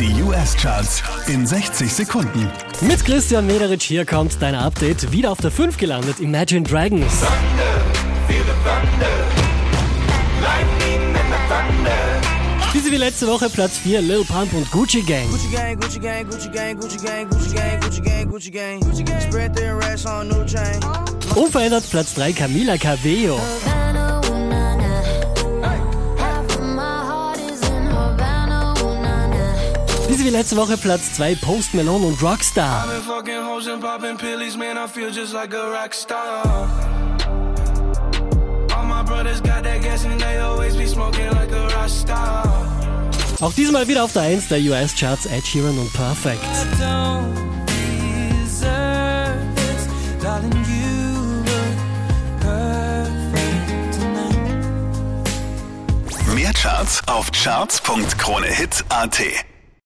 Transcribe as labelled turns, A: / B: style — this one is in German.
A: Die US-Charts in 60 Sekunden.
B: Mit Christian Mederich hier kommt dein Update. Wieder auf der 5 gelandet, Imagine Dragons. Diese wie letzte Woche Platz 4, Lil Pump und Gucci Gang.
C: Gucci gang, Gucci gang, Gucci gang, Gucci gang, Gucci gang, Gucci gang, Gucci gang, Gucci gang. Spread their racks on new chain.
B: Unverändert Platz 3, Camila Cabello. Diese wie letzte Woche Platz 2, Post Malone und Rockstar. Auch diesmal wieder auf der 1 der US-Charts, Ed Sheeran und Perfect.
A: Mehr Charts auf charts.kronehit.at.